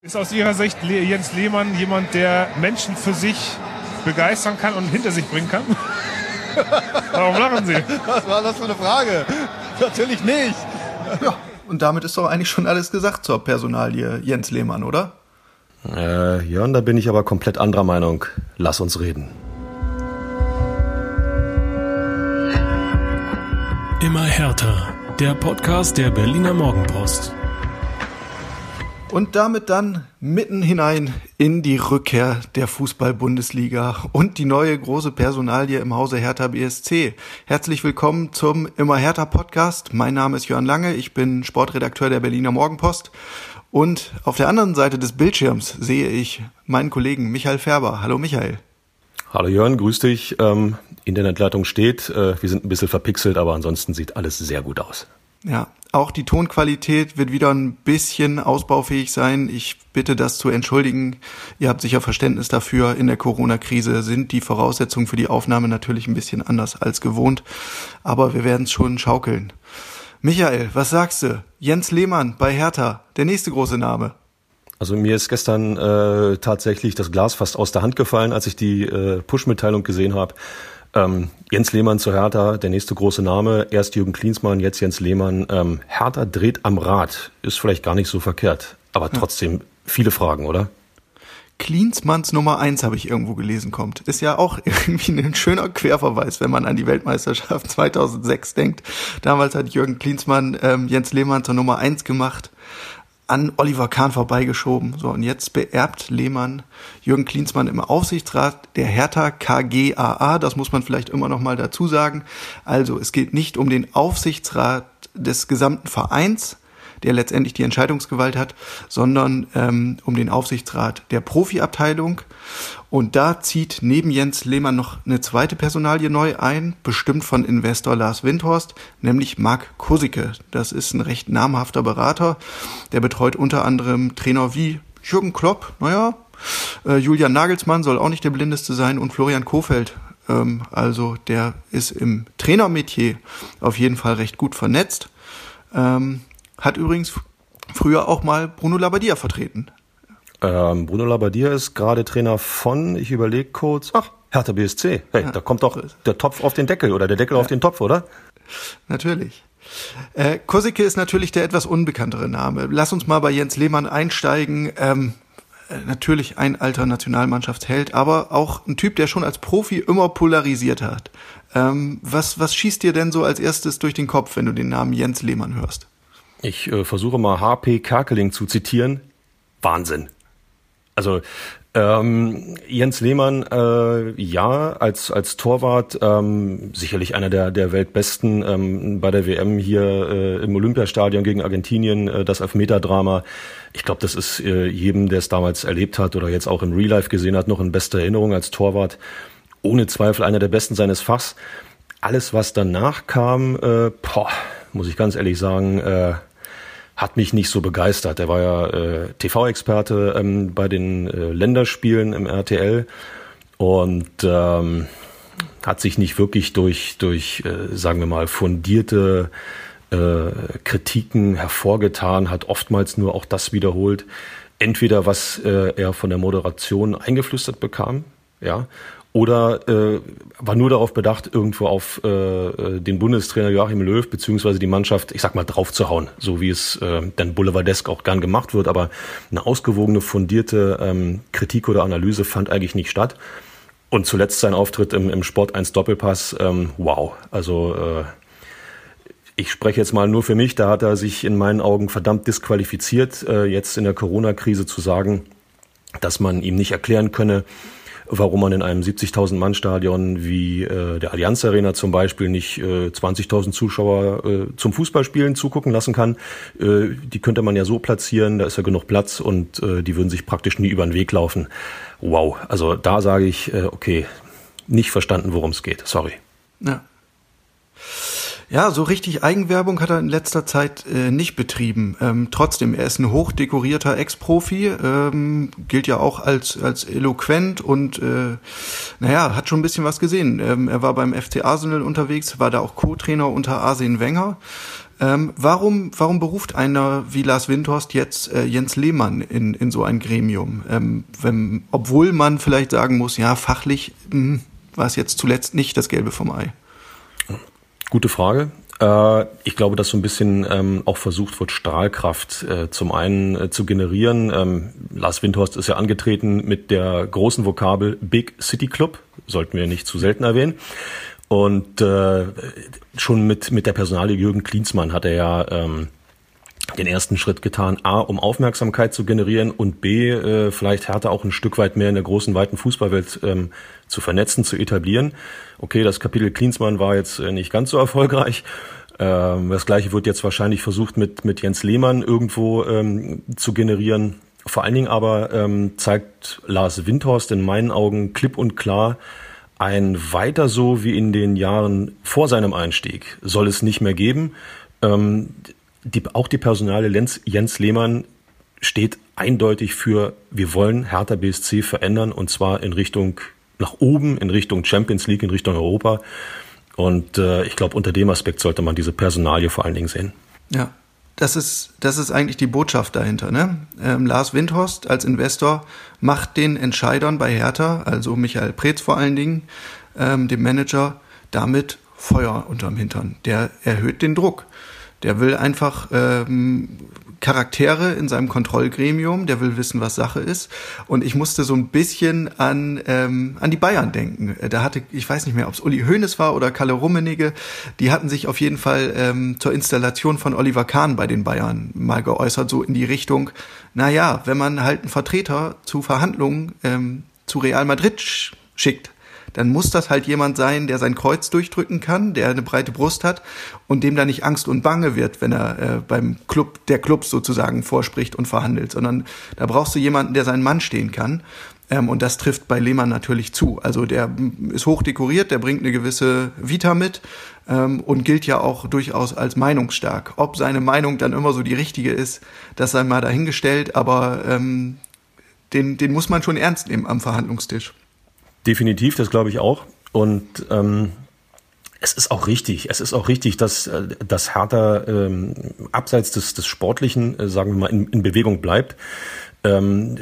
Ist aus Ihrer Sicht Jens Lehmann jemand, der Menschen für sich begeistern kann und hinter sich bringen kann? Warum lachen Sie? Was war das für eine Frage? Natürlich nicht. Ja, und damit ist doch eigentlich schon alles gesagt zur Personalie Jens Lehmann, oder? Äh, Jörn, da bin ich aber komplett anderer Meinung. Lass uns reden. Immer härter. Der Podcast der Berliner Morgenpost. Und damit dann mitten hinein in die Rückkehr der Fußball-Bundesliga und die neue große Personalie im Hause Hertha BSC. Herzlich willkommen zum Immer Hertha Podcast. Mein Name ist Jörn Lange, ich bin Sportredakteur der Berliner Morgenpost. Und auf der anderen Seite des Bildschirms sehe ich meinen Kollegen Michael Färber. Hallo Michael. Hallo Jörn, grüß dich. Ähm, Internetleitung steht. Äh, wir sind ein bisschen verpixelt, aber ansonsten sieht alles sehr gut aus. Ja, auch die Tonqualität wird wieder ein bisschen ausbaufähig sein. Ich bitte das zu entschuldigen. Ihr habt sicher Verständnis dafür. In der Corona-Krise sind die Voraussetzungen für die Aufnahme natürlich ein bisschen anders als gewohnt. Aber wir werden es schon schaukeln. Michael, was sagst du? Jens Lehmann bei Hertha, der nächste große Name. Also mir ist gestern äh, tatsächlich das Glas fast aus der Hand gefallen, als ich die äh, Push-Mitteilung gesehen habe. Ähm, Jens Lehmann zu Hertha, der nächste große Name. Erst Jürgen Klinsmann, jetzt Jens Lehmann. Ähm, Hertha dreht am Rad. Ist vielleicht gar nicht so verkehrt. Aber trotzdem viele Fragen, oder? Klinsmanns Nummer eins habe ich irgendwo gelesen kommt. Ist ja auch irgendwie ein schöner Querverweis, wenn man an die Weltmeisterschaft 2006 denkt. Damals hat Jürgen Klinsmann ähm, Jens Lehmann zur Nummer eins gemacht an Oliver Kahn vorbeigeschoben. So, und jetzt beerbt Lehmann Jürgen Klinsmann im Aufsichtsrat der Hertha KGAA. Das muss man vielleicht immer noch mal dazu sagen. Also, es geht nicht um den Aufsichtsrat des gesamten Vereins, der letztendlich die Entscheidungsgewalt hat, sondern ähm, um den Aufsichtsrat der Profiabteilung. Und da zieht neben Jens Lehmann noch eine zweite Personalie neu ein, bestimmt von Investor Lars Windhorst, nämlich Marc Kusicke. Das ist ein recht namhafter Berater, der betreut unter anderem Trainer wie Jürgen Klopp, naja, äh, Julian Nagelsmann soll auch nicht der blindeste sein und Florian Kofeld. Ähm, also der ist im Trainermetier auf jeden Fall recht gut vernetzt. Ähm, hat übrigens früher auch mal Bruno Labbadia vertreten. Ähm, Bruno Labbadia ist gerade Trainer von, ich überlege kurz, ach, Hertha BSC. Hey, ja, da kommt doch der Topf auf den Deckel oder der Deckel ja. auf den Topf, oder? Natürlich. Äh, Kosicke ist natürlich der etwas unbekanntere Name. Lass uns mal bei Jens Lehmann einsteigen. Ähm, äh, natürlich ein alter Nationalmannschaftsheld, aber auch ein Typ, der schon als Profi immer polarisiert hat. Ähm, was, was schießt dir denn so als erstes durch den Kopf, wenn du den Namen Jens Lehmann hörst? Ich äh, versuche mal HP Kerkeling zu zitieren. Wahnsinn. Also ähm, Jens Lehmann, äh, ja, als, als Torwart ähm, sicherlich einer der, der Weltbesten ähm, bei der WM hier äh, im Olympiastadion gegen Argentinien, äh, das Elfmeter-Drama. Ich glaube, das ist äh, jedem, der es damals erlebt hat oder jetzt auch im Real Life gesehen hat, noch in bester Erinnerung als Torwart. Ohne Zweifel einer der Besten seines Fachs. Alles, was danach kam, äh, boah, muss ich ganz ehrlich sagen, äh, hat mich nicht so begeistert. Er war ja äh, TV-Experte ähm, bei den äh, Länderspielen im RTL und ähm, hat sich nicht wirklich durch, durch äh, sagen wir mal, fundierte äh, Kritiken hervorgetan, hat oftmals nur auch das wiederholt, entweder was äh, er von der Moderation eingeflüstert bekam, ja, oder äh, war nur darauf bedacht, irgendwo auf äh, äh, den Bundestrainer Joachim Löw beziehungsweise die Mannschaft, ich sag mal, draufzuhauen, so wie es äh, dann boulevardesk auch gern gemacht wird, aber eine ausgewogene, fundierte ähm, Kritik oder Analyse fand eigentlich nicht statt. Und zuletzt sein Auftritt im, im Sport 1 Doppelpass, ähm, wow. Also äh, ich spreche jetzt mal nur für mich, da hat er sich in meinen Augen verdammt disqualifiziert, äh, jetzt in der Corona-Krise zu sagen, dass man ihm nicht erklären könne, warum man in einem 70.000 Mann Stadion wie äh, der Allianz Arena zum Beispiel nicht äh, 20.000 Zuschauer äh, zum Fußballspielen zugucken lassen kann. Äh, die könnte man ja so platzieren, da ist ja genug Platz und äh, die würden sich praktisch nie über den Weg laufen. Wow, also da sage ich, äh, okay, nicht verstanden, worum es geht. Sorry. Ja. Ja, so richtig Eigenwerbung hat er in letzter Zeit äh, nicht betrieben. Ähm, trotzdem, er ist ein hochdekorierter Ex-Profi, ähm, gilt ja auch als, als eloquent und äh, naja, hat schon ein bisschen was gesehen. Ähm, er war beim FC Arsenal unterwegs, war da auch Co-Trainer unter Arsene Wenger. Ähm, warum, warum beruft einer wie Lars Windhorst jetzt äh, Jens Lehmann in, in so ein Gremium? Ähm, wenn, obwohl man vielleicht sagen muss, ja, fachlich mh, war es jetzt zuletzt nicht das Gelbe vom Ei. Gute Frage. Äh, ich glaube, dass so ein bisschen ähm, auch versucht wird, Strahlkraft äh, zum einen äh, zu generieren. Ähm, Lars Windhorst ist ja angetreten mit der großen Vokabel Big City Club, sollten wir nicht zu selten erwähnen. Und schon mit, mit der Personalie Jürgen Klinsmann hat er ja ähm, den ersten Schritt getan, A, um Aufmerksamkeit zu generieren und B, vielleicht Hertha auch ein Stück weit mehr in der großen, weiten Fußballwelt zu vernetzen, zu etablieren. Okay, das Kapitel Klinsmann war jetzt äh, nicht ganz so erfolgreich. Ähm, das gleiche wird jetzt wahrscheinlich versucht mit, mit Jens Lehmann irgendwo ähm, zu generieren. Vor allen Dingen aber ähm, zeigt Lars Windhorst in meinen Augen klipp und klar, ein weiter so wie in den Jahren vor seinem Einstieg soll es nicht mehr geben. Ähm, die, auch die Personale Lenz, Jens Lehmann steht eindeutig für, wir wollen Hertha BSC verändern und zwar in Richtung nach oben, in Richtung Champions League, in Richtung Europa. Und äh, ich glaube, unter dem Aspekt sollte man diese Personalie vor allen Dingen sehen. Ja, das ist, das ist eigentlich die Botschaft dahinter. Ne? Ähm, Lars Windhorst als Investor macht den Entscheidern bei Hertha, also Michael Preetz vor allen Dingen, ähm, dem Manager, damit Feuer unterm Hintern. Der erhöht den Druck. Der will einfach ähm, Charaktere in seinem Kontrollgremium, der will wissen, was Sache ist. Und ich musste so ein bisschen an, ähm, an die Bayern denken. Da hatte, ich weiß nicht mehr, ob es Uli Hoeneß war oder Kalle Rummenigge, die hatten sich auf jeden Fall ähm, zur Installation von Oliver Kahn bei den Bayern mal geäußert, so in die Richtung, na ja, wenn man halt einen Vertreter zu Verhandlungen ähm, zu Real Madrid schickt, dann muss das halt jemand sein, der sein Kreuz durchdrücken kann, der eine breite Brust hat und dem da nicht Angst und Bange wird, wenn er äh, beim Club der Club sozusagen vorspricht und verhandelt, sondern da brauchst du jemanden, der seinen Mann stehen kann. Ähm, und das trifft bei Lehmann natürlich zu. Also der ist hoch dekoriert, der bringt eine gewisse Vita mit ähm, und gilt ja auch durchaus als meinungsstark. Ob seine Meinung dann immer so die richtige ist, das sei mal dahingestellt, aber ähm, den, den muss man schon ernst nehmen am Verhandlungstisch. Definitiv, das glaube ich auch. Und ähm, es ist auch richtig, es ist auch richtig, dass, äh, dass Hertha ähm, abseits des, des Sportlichen, äh, sagen wir mal, in, in Bewegung bleibt. Ähm,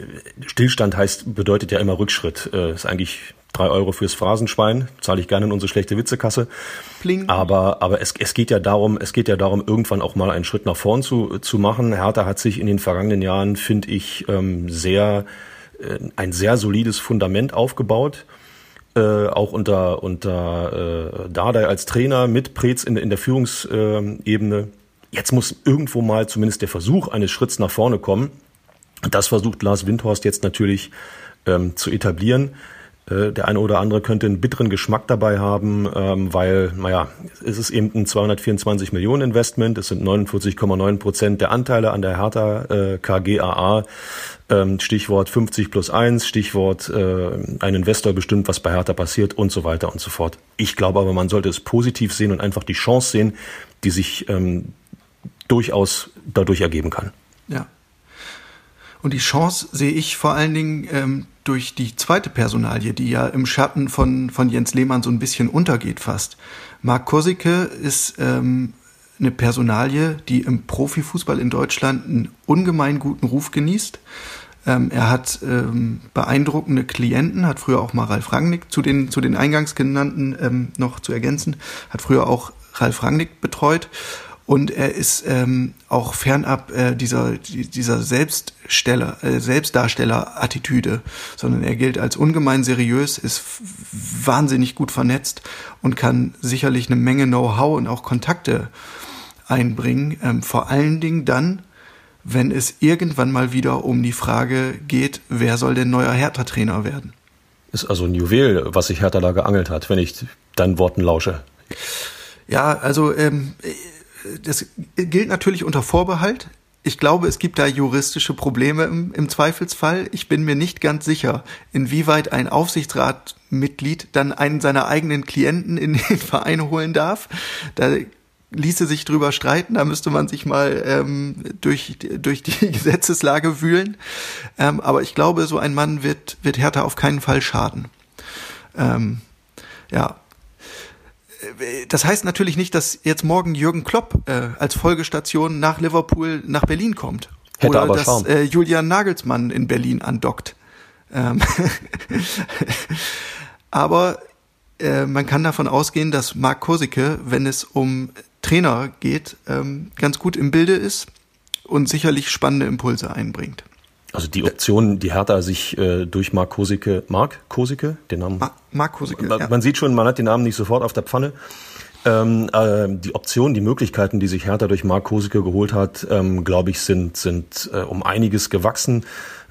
Stillstand heißt, bedeutet ja immer Rückschritt. Äh, ist eigentlich drei Euro fürs Phrasenschwein, zahle ich gerne in unsere schlechte Witzekasse. Pling. Aber, aber es, es geht ja darum, es geht ja darum, irgendwann auch mal einen Schritt nach vorn zu, zu machen. Hertha hat sich in den vergangenen Jahren, finde ich, ähm, sehr, äh, ein sehr solides Fundament aufgebaut äh, auch unter, unter äh, Dardai als Trainer mit Preetz in, in der Führungsebene. Jetzt muss irgendwo mal zumindest der Versuch eines Schritts nach vorne kommen. Das versucht Lars Windhorst jetzt natürlich ähm, zu etablieren. Äh, der eine oder andere könnte einen bitteren Geschmack dabei haben, ähm, weil, naja, es ist eben ein 224 Millionen Investment, es sind 49,9 Prozent der Anteile an der Hertha äh, KGAA. Ähm, Stichwort 50 plus 1, Stichwort äh, ein Investor bestimmt, was bei Hertha passiert und so weiter und so fort. Ich glaube aber, man sollte es positiv sehen und einfach die Chance sehen, die sich ähm, durchaus dadurch ergeben kann. Ja. Und die Chance sehe ich vor allen Dingen ähm, durch die zweite Personalie, die ja im Schatten von, von Jens Lehmann so ein bisschen untergeht fast. Marc Kosicke ist ähm, eine Personalie, die im Profifußball in Deutschland einen ungemein guten Ruf genießt. Ähm, er hat ähm, beeindruckende Klienten, hat früher auch mal Ralf Rangnick zu den, zu den eingangs genannten ähm, noch zu ergänzen, hat früher auch Ralf Rangnick betreut und er ist ähm, auch fernab äh, dieser, dieser Selbststeller, äh, Selbstdarsteller-Attitüde, sondern er gilt als ungemein seriös, ist wahnsinnig gut vernetzt und kann sicherlich eine Menge Know-how und auch Kontakte einbringen. Ähm, vor allen Dingen dann, wenn es irgendwann mal wieder um die Frage geht, wer soll denn neuer Hertha-Trainer werden. Ist also ein Juwel, was sich Hertha da geangelt hat, wenn ich deinen Worten lausche. Ja, also ähm, das gilt natürlich unter Vorbehalt. Ich glaube, es gibt da juristische Probleme im, im, Zweifelsfall. Ich bin mir nicht ganz sicher, inwieweit ein Aufsichtsratmitglied dann einen seiner eigenen Klienten in den Verein holen darf. Da ließe sich drüber streiten, da müsste man sich mal ähm, durch, durch die Gesetzeslage wühlen. Ähm, aber ich glaube, so ein Mann wird, wird Hertha auf keinen Fall schaden. Ähm, ja, das heißt natürlich nicht, dass jetzt morgen Jürgen Klopp äh, als Folgestation nach Liverpool nach Berlin kommt. Hätte Oder aber dass Charme. äh, Julian Nagelsmann in Berlin andockt. Ähm aber äh, man kann davon ausgehen, dass Marc Kosicke, wenn es um Trainer geht, ähm, ganz gut im Bilde ist und sicherlich spannende Impulse einbringt. Also die Option, die Hertha sich äh, durch Mark Kosicke, Mark Kosicke, den Namen. Ma Marc Kosicke, man, ja. man sieht schon, man hat den Namen nicht sofort auf der Pfanne. Ähm, äh, die Optionen, die Möglichkeiten, die sich Hertha durch Mark Kosicke geholt hat, ähm, glaube ich, sind, sind äh, um einiges gewachsen.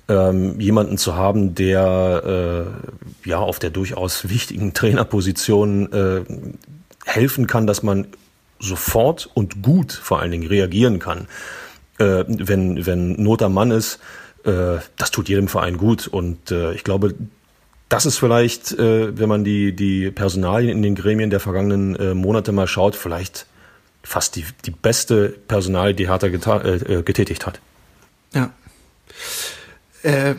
Ähm, jemanden zu haben, der äh, ja auf der durchaus wichtigen Trainerposition äh, helfen kann, dass man sofort und gut vor allen Dingen reagieren kann, äh, wenn, wenn Not am Mann ist. Äh, das tut jedem Verein gut. Und äh, ich glaube, das ist vielleicht, äh, wenn man die, die Personalien in den Gremien der vergangenen äh, Monate mal schaut, vielleicht fast die, die beste Personal, die Hertha äh, äh, getätigt hat. Ja. Äh,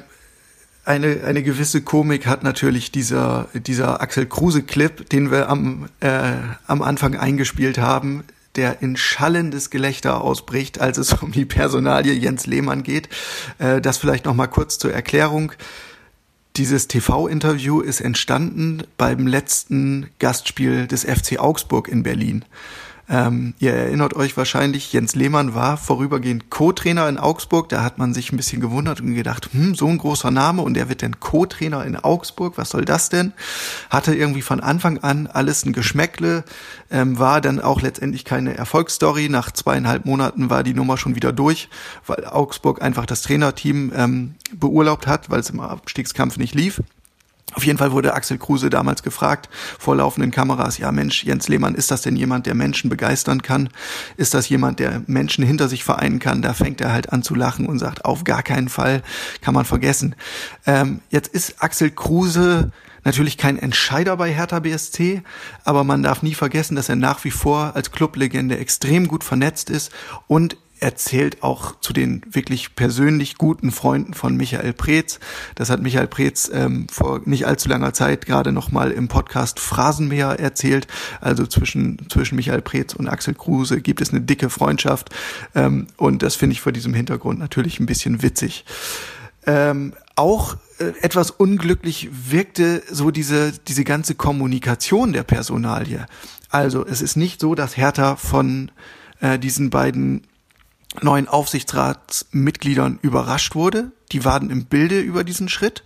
eine, eine gewisse Komik hat natürlich dieser, dieser Axel Kruse-Clip, den wir am, äh, am Anfang eingespielt haben, der in schallendes Gelächter ausbricht, als es um die Personalie Jens Lehmann geht. Äh, das vielleicht noch mal kurz zur Erklärung. Dieses TV-Interview ist entstanden beim letzten Gastspiel des FC Augsburg in Berlin. Ähm, ihr erinnert euch wahrscheinlich, Jens Lehmann war vorübergehend Co-Trainer in Augsburg. Da hat man sich ein bisschen gewundert und gedacht, hm, so ein großer Name und der wird denn Co-Trainer in Augsburg. Was soll das denn? Hatte irgendwie von Anfang an alles ein Geschmäckle, ähm, war dann auch letztendlich keine Erfolgsstory. Nach zweieinhalb Monaten war die Nummer schon wieder durch, weil Augsburg einfach das Trainerteam ähm, beurlaubt hat, weil es im Abstiegskampf nicht lief. Auf jeden Fall wurde Axel Kruse damals gefragt, vor laufenden Kameras, ja Mensch, Jens Lehmann, ist das denn jemand, der Menschen begeistern kann? Ist das jemand, der Menschen hinter sich vereinen kann? Da fängt er halt an zu lachen und sagt, auf gar keinen Fall, kann man vergessen. Ähm, jetzt ist Axel Kruse natürlich kein Entscheider bei Hertha BSC, aber man darf nie vergessen, dass er nach wie vor als Clublegende extrem gut vernetzt ist und er zählt auch zu den wirklich persönlich guten Freunden von Michael Preetz. Das hat Michael Preetz ähm, vor nicht allzu langer Zeit gerade noch mal im Podcast Phrasenmäher erzählt. Also zwischen zwischen Michael Preetz und Axel Kruse gibt es eine dicke Freundschaft ähm, und das finde ich vor diesem Hintergrund natürlich ein bisschen witzig. Ähm, auch äh, etwas unglücklich wirkte so diese, diese ganze Kommunikation der Personalie. Also es ist nicht so, dass Hertha von äh, diesen beiden neuen Aufsichtsratsmitgliedern überrascht wurde. Die waren im Bilde über diesen Schritt.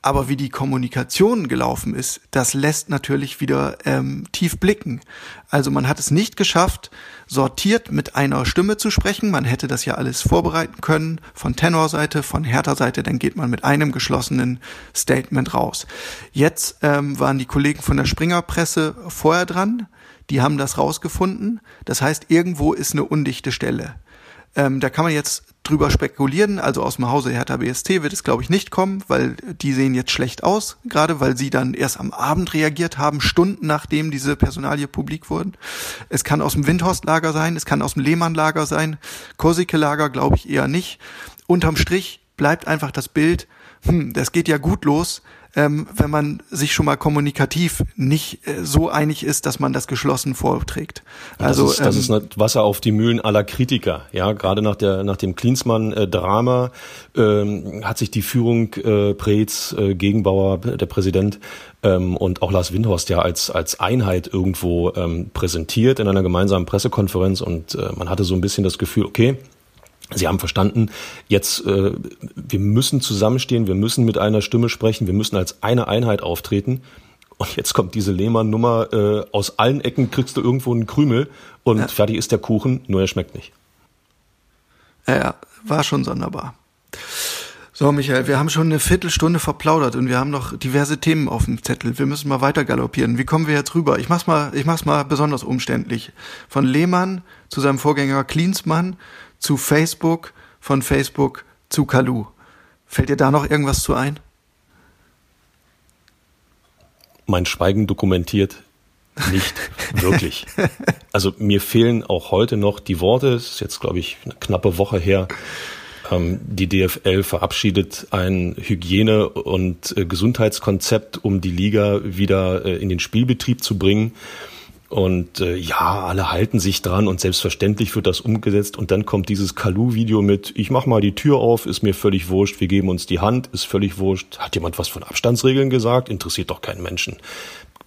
Aber wie die Kommunikation gelaufen ist, das lässt natürlich wieder ähm, tief blicken. Also man hat es nicht geschafft, sortiert mit einer Stimme zu sprechen. Man hätte das ja alles vorbereiten können von Tenorseite, von Hertha-Seite. Dann geht man mit einem geschlossenen Statement raus. Jetzt ähm, waren die Kollegen von der Springerpresse vorher dran. Die haben das rausgefunden. Das heißt, irgendwo ist eine undichte Stelle. Ähm, da kann man jetzt drüber spekulieren. Also aus dem Hause Hertha BST wird es, glaube ich, nicht kommen, weil die sehen jetzt schlecht aus, gerade weil sie dann erst am Abend reagiert haben, Stunden nachdem diese Personalie publik wurden. Es kann aus dem Windhorst-Lager sein, es kann aus dem Lehmann-Lager sein, Korsike-Lager glaube ich eher nicht. Unterm Strich bleibt einfach das Bild, hm, das geht ja gut los, ähm, wenn man sich schon mal kommunikativ nicht äh, so einig ist, dass man das geschlossen vorträgt. Also das ist, das ähm, ist Wasser auf die Mühlen aller Kritiker. Ja, gerade nach der nach dem Klinsmann-Drama ähm, hat sich die Führung äh, Preetz, äh, Gegenbauer, der Präsident ähm, und auch Lars Windhorst ja als als Einheit irgendwo ähm, präsentiert in einer gemeinsamen Pressekonferenz und äh, man hatte so ein bisschen das Gefühl, okay. Sie haben verstanden, jetzt äh, wir müssen zusammenstehen, wir müssen mit einer Stimme sprechen, wir müssen als eine Einheit auftreten. Und jetzt kommt diese Lehmann-Nummer, äh, aus allen Ecken kriegst du irgendwo einen Krümel und Ja. fertig ist der Kuchen, nur er schmeckt nicht. Ja, ja, war schon sonderbar. So, Michael, wir haben schon eine Viertelstunde verplaudert und wir haben noch diverse Themen auf dem Zettel. Wir müssen mal weiter galoppieren. Wie kommen wir jetzt rüber? Ich mach's mal, ich mach's mal besonders umständlich. Von Lehmann zu seinem Vorgänger Klinsmann zu Facebook, von Facebook zu Kalu. Fällt dir da noch irgendwas zu ein? Mein Schweigen dokumentiert nicht wirklich. Also mir fehlen auch heute noch die Worte. Es ist jetzt, glaube ich, eine knappe Woche her. Ähm, die DFL verabschiedet ein Hygiene- und äh, Gesundheitskonzept, um die Liga wieder äh, in den Spielbetrieb zu bringen. Und äh, ja, alle halten sich dran und selbstverständlich wird das umgesetzt. Und dann kommt dieses Kalu-Video mit, ich mach mal die Tür auf, ist mir völlig wurscht, wir geben uns die Hand, ist völlig wurscht. Hat jemand was von Abstandsregeln gesagt? Interessiert doch keinen Menschen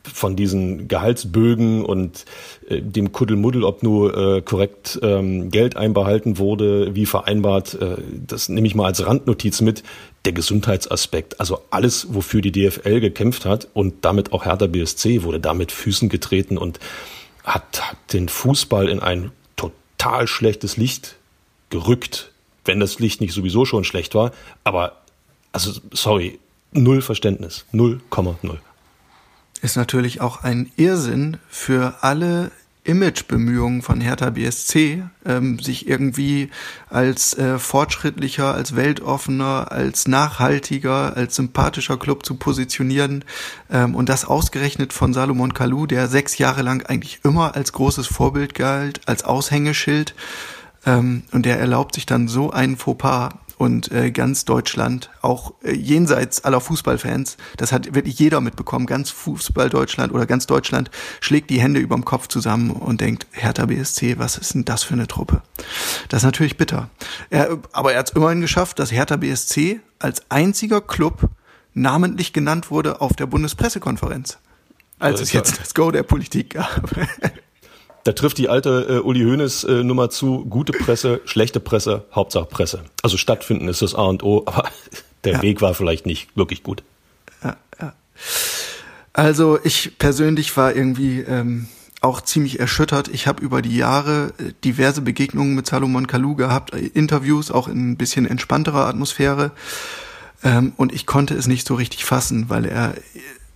von diesen Gehaltsbögen und äh, dem Kuddelmuddel, ob nur äh, korrekt ähm, Geld einbehalten wurde, wie vereinbart, äh, das nehme ich mal als Randnotiz mit, der Gesundheitsaspekt. Also alles, wofür die DFL gekämpft hat und damit auch Hertha BSC wurde damit Füßen getreten und hat, hat den Fußball in ein total schlechtes Licht gerückt, wenn das Licht nicht sowieso schon schlecht war. Aber, also, sorry, null Verständnis. 0,0 ist natürlich auch ein Irrsinn für alle Imagebemühungen von Hertha BSC, ähm, sich irgendwie als äh, fortschrittlicher, als weltoffener, als nachhaltiger, als sympathischer Club zu positionieren. Ähm, und das ausgerechnet von Salomon Kalou, der sechs Jahre lang eigentlich immer als großes Vorbild galt, als Aushängeschild. Ähm, und der erlaubt sich dann so einen Fauxpas und äh, ganz Deutschland, auch äh, jenseits aller Fußballfans, das hat wirklich jeder mitbekommen, ganz Fußball Deutschland oder ganz Deutschland schlägt die Hände überm Kopf zusammen und denkt, Hertha BSC, was ist denn das für eine Truppe? Das ist natürlich bitter. Er, aber er hat es immerhin geschafft, dass Hertha BSC als einziger Club namentlich genannt wurde auf der Bundespressekonferenz als es jetzt das Go der Politik gab. Da trifft die alte äh, Uli Hoeneß äh, Nummer zu, gute Presse, schlechte Presse, Hauptsache Presse. Also stattfinden ist das A und O, aber der ja. Weg war vielleicht nicht wirklich gut. Ja, ja. Also ich persönlich war irgendwie ähm, auch ziemlich erschüttert. Ich habe über die Jahre äh, diverse Begegnungen mit Salomon Kalou gehabt, äh, Interviews auch in ein bisschen entspannterer Atmosphäre. Ähm, und ich konnte es nicht so richtig fassen, weil er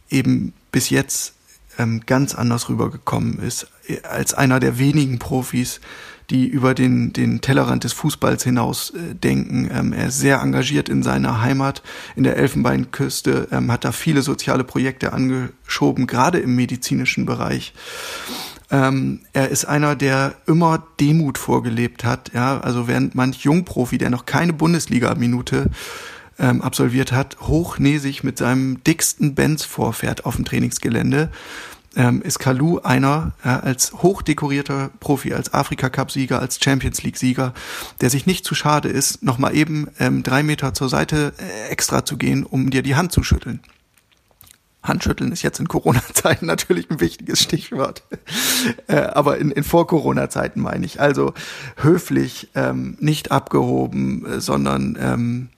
eben bis jetzt ähm, ganz anders rübergekommen ist, als einer der wenigen Profis, die über den, den Tellerrand des Fußballs hinaus äh, denken. Ähm, er ist sehr engagiert in seiner Heimat, in der Elfenbeinküste, ähm, hat da viele soziale Projekte angeschoben, gerade im medizinischen Bereich. Ähm, er ist einer, der immer Demut vorgelebt hat. Ja, also während manch Jungprofi, der noch keine Bundesliga-Minute ähm, absolviert hat, hochnäsig mit seinem dicksten Benz vorfährt auf dem Trainingsgelände, ähm, ist Kalu einer ja, als hochdekorierter Profi, als Afrika-Cup-Sieger, als Champions League-Sieger, der sich nicht zu schade ist, nochmal eben ähm, drei Meter zur Seite äh, extra zu gehen, um dir die Hand zu schütteln. Handschütteln ist jetzt in Corona-Zeiten natürlich ein wichtiges Stichwort. äh, aber in, in Vor-Corona-Zeiten meine ich. Also höflich, ähm, nicht abgehoben, äh, sondern ähm,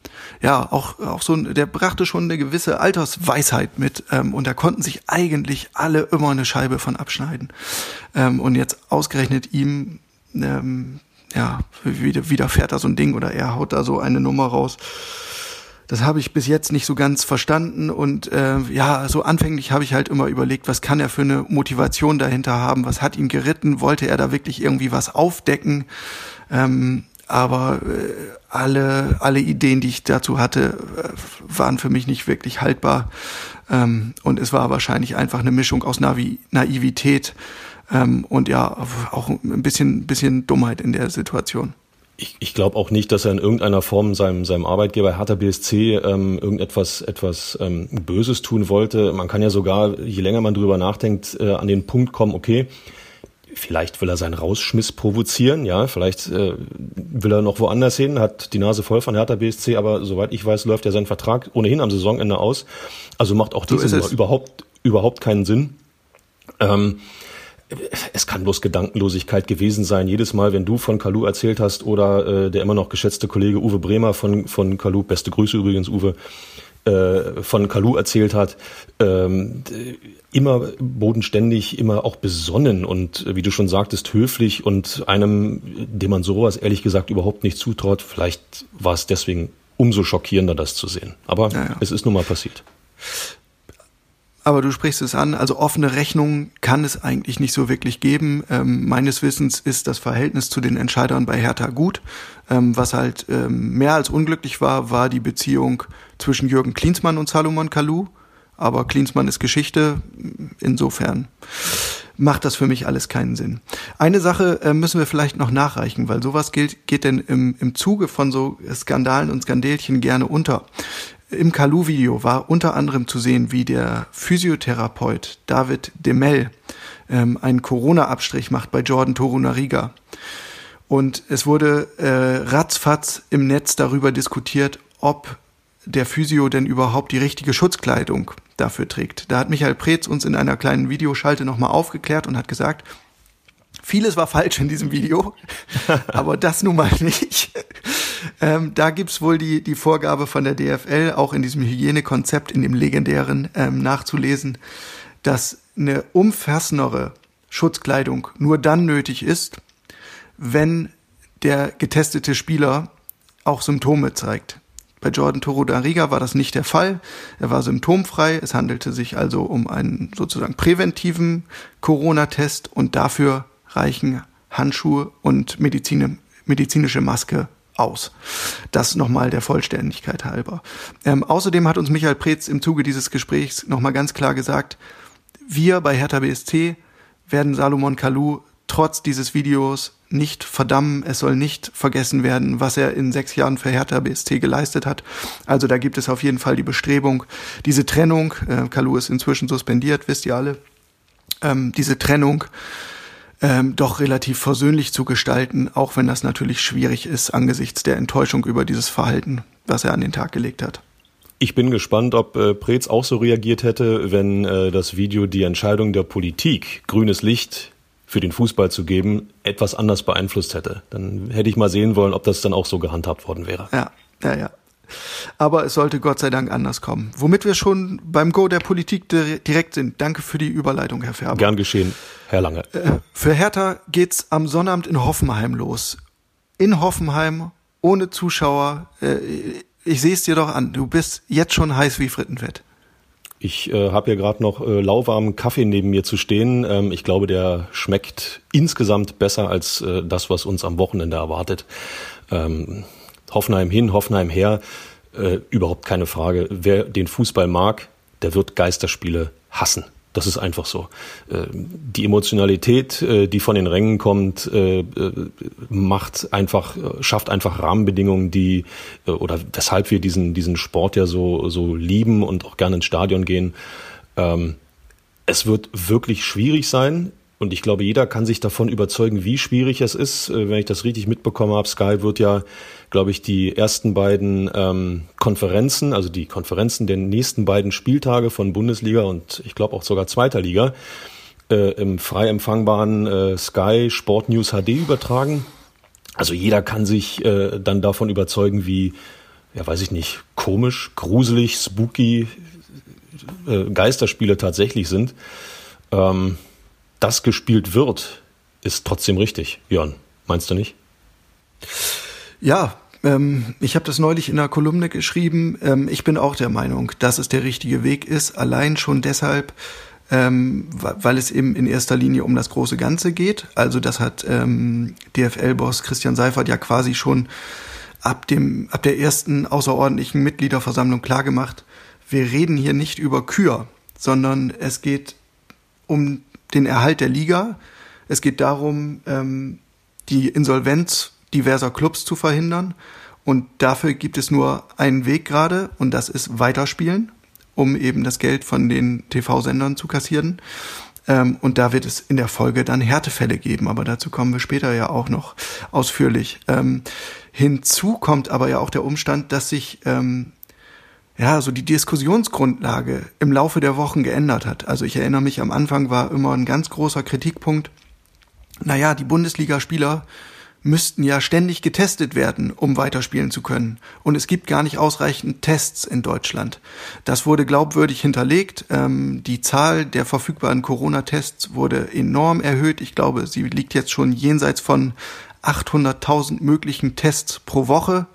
ja, auch, auch so, der brachte schon eine gewisse Altersweisheit mit ähm, und da konnten sich eigentlich alle immer eine Scheibe von abschneiden. Ähm, und jetzt ausgerechnet ihm, ähm, ja, wieder, wieder fährt da so ein Ding oder er haut da so eine Nummer raus das habe ich bis jetzt nicht so ganz verstanden und äh, ja, so anfänglich habe ich halt immer überlegt, was kann er für eine Motivation dahinter haben, was hat ihn geritten, wollte er da wirklich irgendwie was aufdecken, ähm, aber äh, alle, alle Ideen, die ich dazu hatte, äh, waren für mich nicht wirklich haltbar. Ähm, und es war wahrscheinlich einfach eine Mischung aus Navi Naivität ähm, und ja, auch ein bisschen, bisschen Dummheit in der Situation ich, ich glaube auch nicht, dass er in irgendeiner Form seinem, seinem Arbeitgeber Hertha BSC ähm, irgendetwas etwas ähm, Böses tun wollte. Man kann ja sogar, je länger man drüber nachdenkt, äh, an den Punkt kommen, okay, vielleicht will er seinen Rausschmiss provozieren, ja, vielleicht äh, will er noch woanders hin, hat die Nase voll von Hertha BSC, aber soweit ich weiß, läuft ja sein Vertrag ohnehin am Saisonende aus. Also macht auch so diese überhaupt, überhaupt keinen Sinn. Ähm, es kann bloß Gedankenlosigkeit gewesen sein. Jedes Mal, wenn du von Kalu erzählt hast oder äh, der immer noch geschätzte Kollege Uwe Bremer von, von Kalu, beste Grüße übrigens, Uwe, äh, von Kalu erzählt hat, ähm, immer bodenständig, immer auch besonnen und wie du schon sagtest, höflich und einem, dem man sowas ehrlich gesagt überhaupt nicht zutraut. Vielleicht war es deswegen umso schockierender, das zu sehen. Aber ja, ja. es ist nun mal passiert. Aber du sprichst es an, also offene Rechnungen kann es eigentlich nicht so wirklich geben. Ähm, meines Wissens ist das Verhältnis zu den Entscheidern bei Hertha gut. Ähm, was halt ähm, mehr als unglücklich war, war die Beziehung zwischen Jürgen Klinsmann und Salomon Kalou. Aber Klinsmann ist Geschichte. Insofern macht das für mich alles keinen Sinn. Eine Sache äh, müssen wir vielleicht noch nachreichen, weil sowas gilt, geht denn im, im Zuge von so Skandalen und Skandelchen gerne unter. Im Kalu-Video war unter anderem zu sehen, wie der Physiotherapeut David Demel ähm, einen Corona-Abstrich macht bei Jordan Torunariga. Und es wurde äh, ratzfatz im Netz darüber diskutiert, ob der Physio denn überhaupt die richtige Schutzkleidung dafür trägt. Da hat Michael Preetz uns in einer kleinen Videoschalte nochmal aufgeklärt und hat gesagt, vieles war falsch in diesem Video, aber das nun mal nicht. Ähm, da gibt's wohl die, die Vorgabe von der DFL, auch in diesem Hygienekonzept, in dem legendären, ähm, nachzulesen, dass eine umfassendere Schutzkleidung nur dann nötig ist, wenn der getestete Spieler auch Symptome zeigt. Bei Jordan Toro Dariga war das nicht der Fall. Er war symptomfrei. Es handelte sich also um einen sozusagen präventiven Corona-Test und dafür reichen Handschuhe und Medizin, medizinische Maske aus. Das nochmal der Vollständigkeit halber. Ähm, außerdem hat uns Michael Preetz im Zuge dieses Gesprächs nochmal ganz klar gesagt, wir bei Hertha BSC werden Salomon Kalou trotz dieses Videos nicht verdammen. Es soll nicht vergessen werden, was er in sechs Jahren für Hertha BSC geleistet hat. Also da gibt es auf jeden Fall die Bestrebung, diese Trennung, äh, Kalu ist inzwischen suspendiert, wisst ihr alle, ähm, diese Trennung ähm, doch relativ versöhnlich zu gestalten, auch wenn das natürlich schwierig ist angesichts der Enttäuschung über dieses Verhalten, was er an den Tag gelegt hat. Ich bin gespannt, ob äh, Preetz auch so reagiert hätte, wenn äh, das Video die Entscheidung der Politik, grünes Licht für den Fußball zu geben, etwas anders beeinflusst hätte. Dann hätte ich mal sehen wollen, ob das dann auch so gehandhabt worden wäre. Ja, ja, ja. Aber es sollte Gott sei Dank anders kommen. Womit wir schon beim Go der Politik direkt sind. Danke für die Überleitung, Herr Färber. Gern geschehen, Herr Lange. Äh, für Hertha geht's am Sonnabend in Hoffenheim los. In Hoffenheim, ohne Zuschauer. Äh, ich sehe es dir doch an. Du bist jetzt schon heiß wie Frittenfett. Ich äh, habe hier gerade noch äh, lauwarmen Kaffee neben mir zu stehen. Ähm, ich glaube, der schmeckt insgesamt besser als äh, das, was uns am Wochenende erwartet. Ähm, Hoffenheim hin, Hoffenheim her, äh, überhaupt keine Frage. Wer den Fußball mag, der wird Geisterspiele hassen. Das ist einfach so. Äh, die Emotionalität, äh, die von den Rängen kommt, äh, macht einfach, schafft einfach Rahmenbedingungen, die oder weshalb wir diesen diesen Sport ja so so lieben und auch gerne ins Stadion gehen. Ähm, es wird wirklich schwierig sein. Und ich glaube, jeder kann sich davon überzeugen, wie schwierig es ist. Wenn ich das richtig mitbekommen habe, Sky wird ja glaube ich, die ersten beiden ähm, Konferenzen, also die Konferenzen der nächsten beiden Spieltage von Bundesliga und ich glaube auch sogar zweiter Liga äh, im frei empfangbaren äh, Sky Sport News HD übertragen. Also jeder kann sich äh, dann davon überzeugen, wie, ja weiß ich nicht, komisch, gruselig, spooky äh, Geisterspiele tatsächlich sind. Ähm, das gespielt wird, ist trotzdem richtig. Jörn, meinst du nicht? Ja, ähm, ich habe das neulich in einer Kolumne geschrieben. Ähm, ich bin auch der Meinung, dass es der richtige Weg ist. Allein schon deshalb, ähm, weil es eben in erster Linie um das große Ganze geht. Also das hat ähm, DFL-Boss Christian Seifert ja quasi schon ab dem ab der ersten außerordentlichen Mitgliederversammlung klargemacht. Wir reden hier nicht über Kür, sondern es geht um den Erhalt der Liga. Es geht darum, ähm, die Insolvenz diverser Clubs zu verhindern. Und dafür gibt es nur einen Weg gerade und das ist Weiterspielen, um eben das Geld von den TV-Sendern zu kassieren. Ähm, und da wird es in der Folge dann Härtefälle geben, aber dazu kommen wir später ja auch noch ausführlich. Ähm, hinzu kommt aber ja auch der Umstand, dass sich ähm, ja, so die Diskussionsgrundlage im Laufe der Wochen geändert hat. Also ich erinnere mich, am Anfang war immer ein ganz großer Kritikpunkt, naja, die Bundesligaspieler müssten ja ständig getestet werden, um weiterspielen zu können. Und es gibt gar nicht ausreichend Tests in Deutschland. Das wurde glaubwürdig hinterlegt. Ähm, die Zahl der verfügbaren Corona-Tests wurde enorm erhöht. Ich glaube, sie liegt jetzt schon jenseits von 800.000 möglichen Tests pro Woche.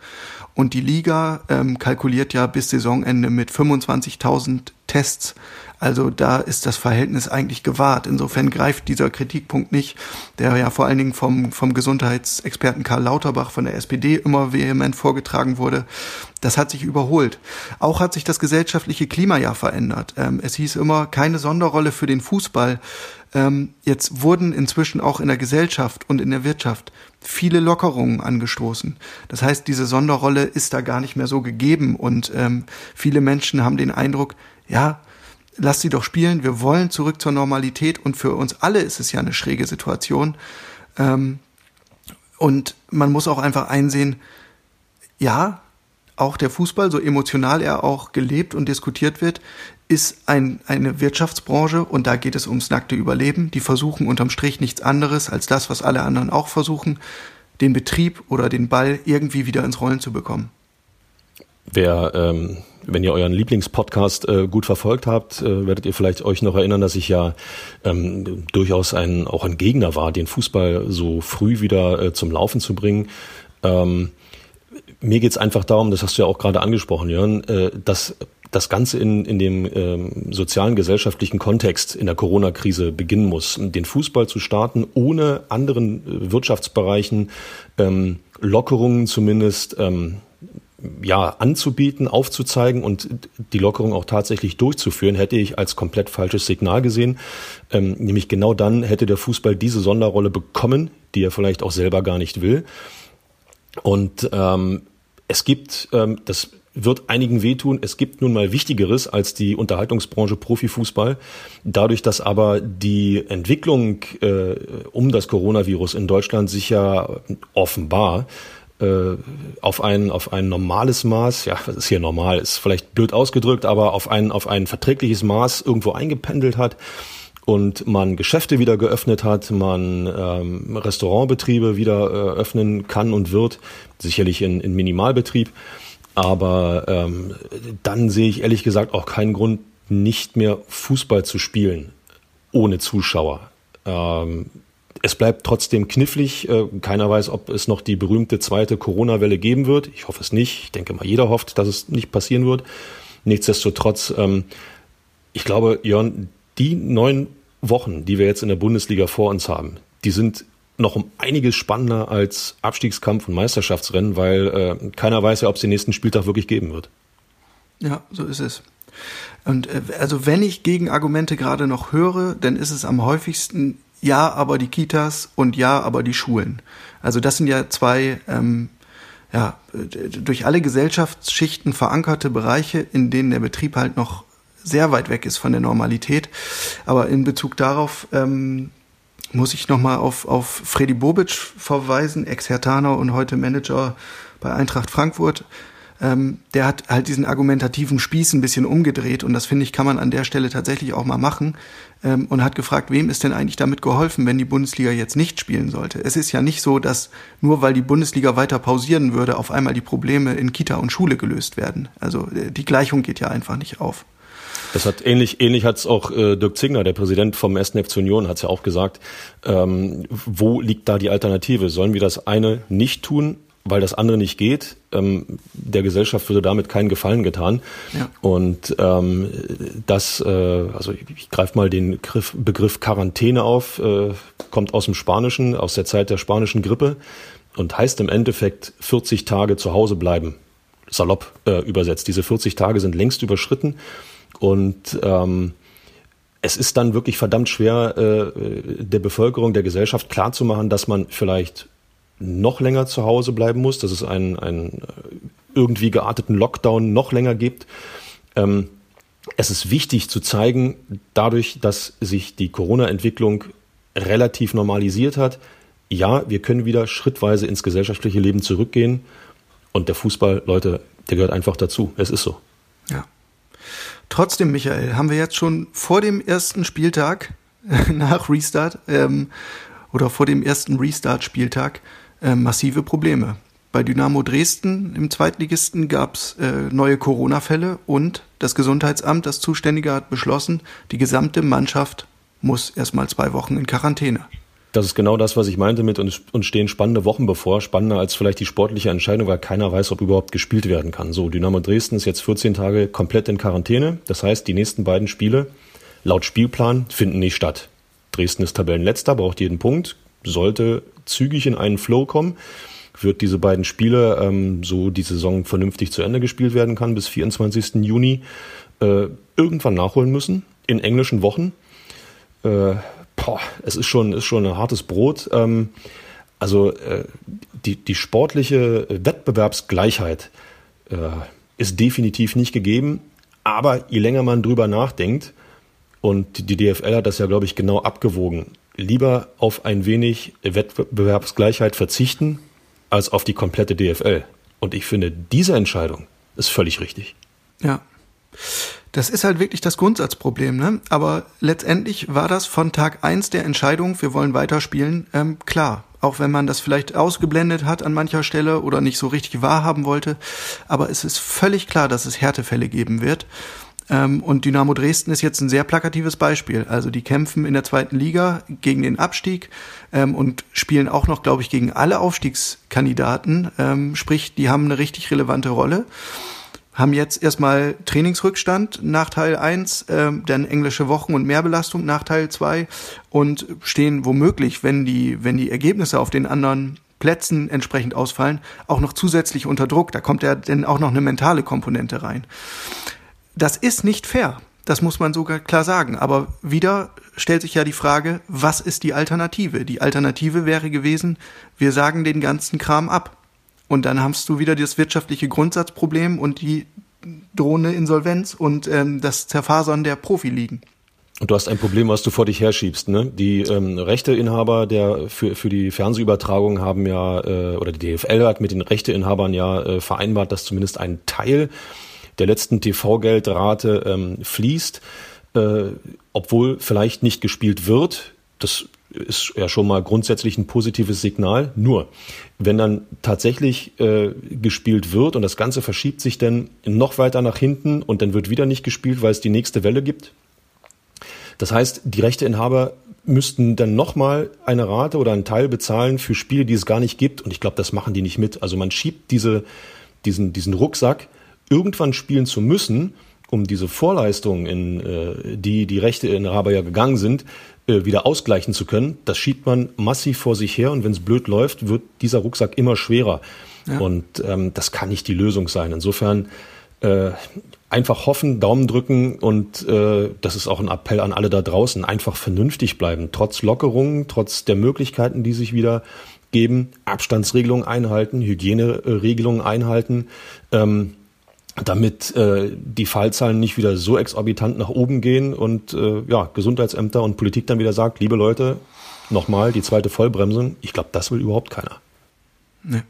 Und die Liga ähm, kalkuliert ja bis Saisonende mit 25.000 Tests. Also da ist das Verhältnis eigentlich gewahrt. Insofern greift dieser Kritikpunkt nicht, der ja vor allen Dingen vom, vom Gesundheitsexperten Karl Lauterbach von der SPD immer vehement vorgetragen wurde. Das hat sich überholt. Auch hat sich das gesellschaftliche Klima ja verändert. Ähm, es hieß immer keine Sonderrolle für den Fußball. Ähm, jetzt wurden inzwischen auch in der Gesellschaft und in der Wirtschaft viele Lockerungen angestoßen. Das heißt, diese Sonderrolle ist da gar nicht mehr so gegeben und ähm, viele Menschen haben den Eindruck, ja, lass sie doch spielen, wir wollen zurück zur Normalität und für uns alle ist es ja eine schräge Situation. Ähm, und man muss auch einfach einsehen, ja, auch der Fußball, so emotional er auch gelebt und diskutiert wird, ist ein, eine Wirtschaftsbranche und da geht es ums nackte Überleben. Die versuchen unterm Strich nichts anderes als das, was alle anderen auch versuchen, den Betrieb oder den Ball irgendwie wieder ins Rollen zu bekommen. Wer ähm, wenn ihr euren Lieblingspodcast äh, gut verfolgt habt, äh, werdet ihr vielleicht euch noch erinnern, dass ich ja ähm, durchaus ein, auch ein Gegner war, den Fußball so früh wieder äh, zum Laufen zu bringen. Ähm, mir geht's einfach darum, das hast du ja auch gerade angesprochen, Jörn, äh, dass das Ganze in, in dem ähm, sozialen, gesellschaftlichen Kontext in der Corona-Krise beginnen muss. Den Fußball zu starten, ohne anderen äh, Wirtschaftsbereichen ähm, Lockerungen zumindest ähm, ja, anzubieten, aufzuzeigen und die Lockerung auch tatsächlich durchzuführen, hätte ich als komplett falsches Signal gesehen. Ähm, nämlich genau dann hätte der Fußball diese Sonderrolle bekommen, die er vielleicht auch selber gar nicht will. Und ähm, es gibt, ähm, das wird einigen wehtun, es gibt nun mal Wichtigeres als die Unterhaltungsbranche Profifußball. Dadurch, dass aber die Entwicklung äh, um das Coronavirus in Deutschland sicher offenbar äh, auf ein, auf ein normales Maß, ja, was ist hier normal, ist vielleicht blöd ausgedrückt, aber auf ein, auf ein verträgliches Maß irgendwo eingependelt hat und man Geschäfte wieder geöffnet hat, man ähm, Restaurantbetriebe wieder äh, öffnen kann und wird, sicherlich in, in Minimalbetrieb. Aber ähm, dann sehe ich ehrlich gesagt auch keinen Grund, nicht mehr Fußball zu spielen ohne Zuschauer. Ähm, es bleibt trotzdem knifflig. Äh, keiner weiß, ob es noch die berühmte zweite Corona-Welle geben wird. Ich hoffe es nicht. Ich denke mal, jeder hofft, dass es nicht passieren wird. Nichtsdestotrotz, ähm, ich glaube, Jörn, die neun Wochen, die wir jetzt in der Bundesliga vor uns haben, die sind noch um einiges spannender als Abstiegskampf und Meisterschaftsrennen, weil äh, keiner weiß ja, ob es den nächsten Spieltag wirklich geben wird. Ja, so ist es. Und äh, also wenn ich Gegenargumente gerade noch höre, dann ist es am häufigsten ja, aber die Kitas und ja, aber die Schulen. Also das sind ja zwei ähm, ja, durch alle Gesellschaftsschichten verankerte Bereiche, in denen der Betrieb halt noch sehr weit weg ist von der Normalität. Aber in Bezug darauf ähm, muss ich nochmal auf, auf Freddy Bobic verweisen, Ex-Hertaner und heute Manager bei Eintracht Frankfurt ähm, der hat halt diesen argumentativen Spieß ein bisschen umgedreht und das finde ich, kann man an der Stelle tatsächlich auch mal machen ähm, und hat gefragt, wem ist denn eigentlich damit geholfen, wenn die Bundesliga jetzt nicht spielen sollte. Es ist ja nicht so, dass nur weil die Bundesliga weiter pausieren würde, auf einmal die Probleme in Kita und Schule gelöst werden. Also äh, die Gleichung geht ja einfach nicht auf. Das hat ähnlich, ähnlich hat es auch äh, Dirk Zingner, der Präsident vom 1. FC Union, hat es ja auch gesagt. Ähm, wo liegt da die Alternative? Sollen wir das eine nicht tun weil das andere nicht geht. Ähm, der Gesellschaft würde damit keinen Gefallen getan. Ja. Und ähm, das, äh, also ich, ich greife mal den Begriff, Begriff Quarantäne auf, äh, kommt aus dem Spanischen, aus der Zeit der spanischen Grippe und heißt im Endeffekt 40 Tage zu Hause bleiben. Salopp äh, übersetzt. Diese 40 Tage sind längst überschritten und ähm, es ist dann wirklich verdammt schwer, äh, der Bevölkerung, der Gesellschaft klarzumachen, dass man vielleicht noch länger zu Hause bleiben muss, dass es einen, einen irgendwie gearteten Lockdown noch länger gibt. Ähm, es ist wichtig zu zeigen, dadurch, dass sich die Corona-Entwicklung relativ normalisiert hat, ja, wir können wieder schrittweise ins gesellschaftliche Leben zurückgehen. Und der Fußball, Leute, der gehört einfach dazu. Es ist so. Ja. Trotzdem, Michael, haben wir jetzt schon vor dem ersten Spieltag nach Restart ähm, oder vor dem ersten Restart-Spieltag äh, massive Probleme. Bei Dynamo Dresden im Zweitligisten gab es äh, neue Corona-Fälle und das Gesundheitsamt, das Zuständige, hat beschlossen, die gesamte Mannschaft muss erstmal zwei Wochen in Quarantäne. Das ist genau das, was ich meinte mit uns, uns stehen spannende Wochen bevor, spannender als vielleicht die sportliche Entscheidung, weil keiner weiß, ob überhaupt gespielt werden kann. So, Dynamo Dresden ist jetzt 14 Tage komplett in Quarantäne. Das heißt, die nächsten beiden Spiele laut Spielplan finden nicht statt. Dresden ist Tabellenletzter, braucht jeden Punkt, sollte zügig in einen Flow kommen, wird diese beiden Spiele, ähm, so die Saison vernünftig zu Ende gespielt werden kann, bis 24. Juni, äh, irgendwann nachholen müssen, in englischen Wochen. Äh, boah, es ist schon, ist schon ein hartes Brot. Ähm, also äh, die, die sportliche Wettbewerbsgleichheit äh, ist definitiv nicht gegeben. Aber je länger man drüber nachdenkt, und die DFL hat das ja, glaube ich, genau abgewogen, lieber auf ein wenig Wettbewerbsgleichheit verzichten, als auf die komplette DFL. Und ich finde, diese Entscheidung ist völlig richtig. Ja. Das ist halt wirklich das Grundsatzproblem, ne? Aber letztendlich war das von Tag eins der Entscheidung, wir wollen weiterspielen, ähm, klar. Auch wenn man das vielleicht ausgeblendet hat an mancher Stelle oder nicht so richtig wahrhaben wollte. Aber es ist völlig klar, dass es Härtefälle geben wird. Ähm, und Dynamo Dresden ist jetzt ein sehr plakatives Beispiel. Also die kämpfen in der zweiten Liga gegen den Abstieg ähm, und spielen auch noch, glaube ich, gegen alle Aufstiegskandidaten. Ähm, sprich, die haben eine richtig relevante Rolle haben jetzt erstmal Trainingsrückstand nach Teil 1, äh, dann englische Wochen und Mehrbelastung nach Teil 2 und stehen womöglich, wenn die, wenn die Ergebnisse auf den anderen Plätzen entsprechend ausfallen, auch noch zusätzlich unter Druck. Da kommt ja dann auch noch eine mentale Komponente rein. Das ist nicht fair. Das muss man sogar klar sagen. Aber wieder stellt sich ja die Frage, was ist die Alternative? Die Alternative wäre gewesen, wir sagen den ganzen Kram ab. Und dann hast du wieder das wirtschaftliche Grundsatzproblem und die drohende Insolvenz und ähm, das Zerfasern der Profiligen. Und du hast ein Problem, was du vor dich herschiebst. Ne? Die ähm, Rechteinhaber der für, für die Fernsehübertragung haben ja, äh, oder die DFL hat mit den Rechteinhabern ja äh, vereinbart, dass zumindest ein Teil der letzten TV-Geldrate ähm, fließt, äh, obwohl vielleicht nicht gespielt wird. Das ist ja schon mal grundsätzlich ein positives Signal. Nur, wenn dann tatsächlich äh, gespielt wird und das Ganze verschiebt sich dann noch weiter nach hinten und dann wird wieder nicht gespielt, weil es die nächste Welle gibt. Das heißt, die Rechteinhaber müssten dann nochmal eine Rate oder einen Teil bezahlen für Spiele, die es gar nicht gibt. Und ich glaube, das machen die nicht mit. Also man schiebt diese, diesen, diesen Rucksack, irgendwann spielen zu müssen, um diese Vorleistungen, in äh, die die Rechteinhaber ja gegangen sind, äh, wieder ausgleichen zu können, das schiebt man massiv vor sich her und wenn es blöd läuft, wird dieser Rucksack immer schwerer. Ja. Und ähm, das kann nicht die Lösung sein. Insofern äh, einfach hoffen, Daumen drücken und äh, das ist auch ein Appell an alle da draußen, einfach vernünftig bleiben, trotz Lockerungen, trotz der Möglichkeiten, die sich wieder geben, Abstandsregelungen einhalten, Hygieneregelungen einhalten. Ähm, damit äh, die Fallzahlen nicht wieder so exorbitant nach oben gehen und äh, ja, Gesundheitsämter und Politik dann wieder sagt, liebe Leute, nochmal die zweite Vollbremsung. Ich glaube, das will überhaupt keiner. Nee.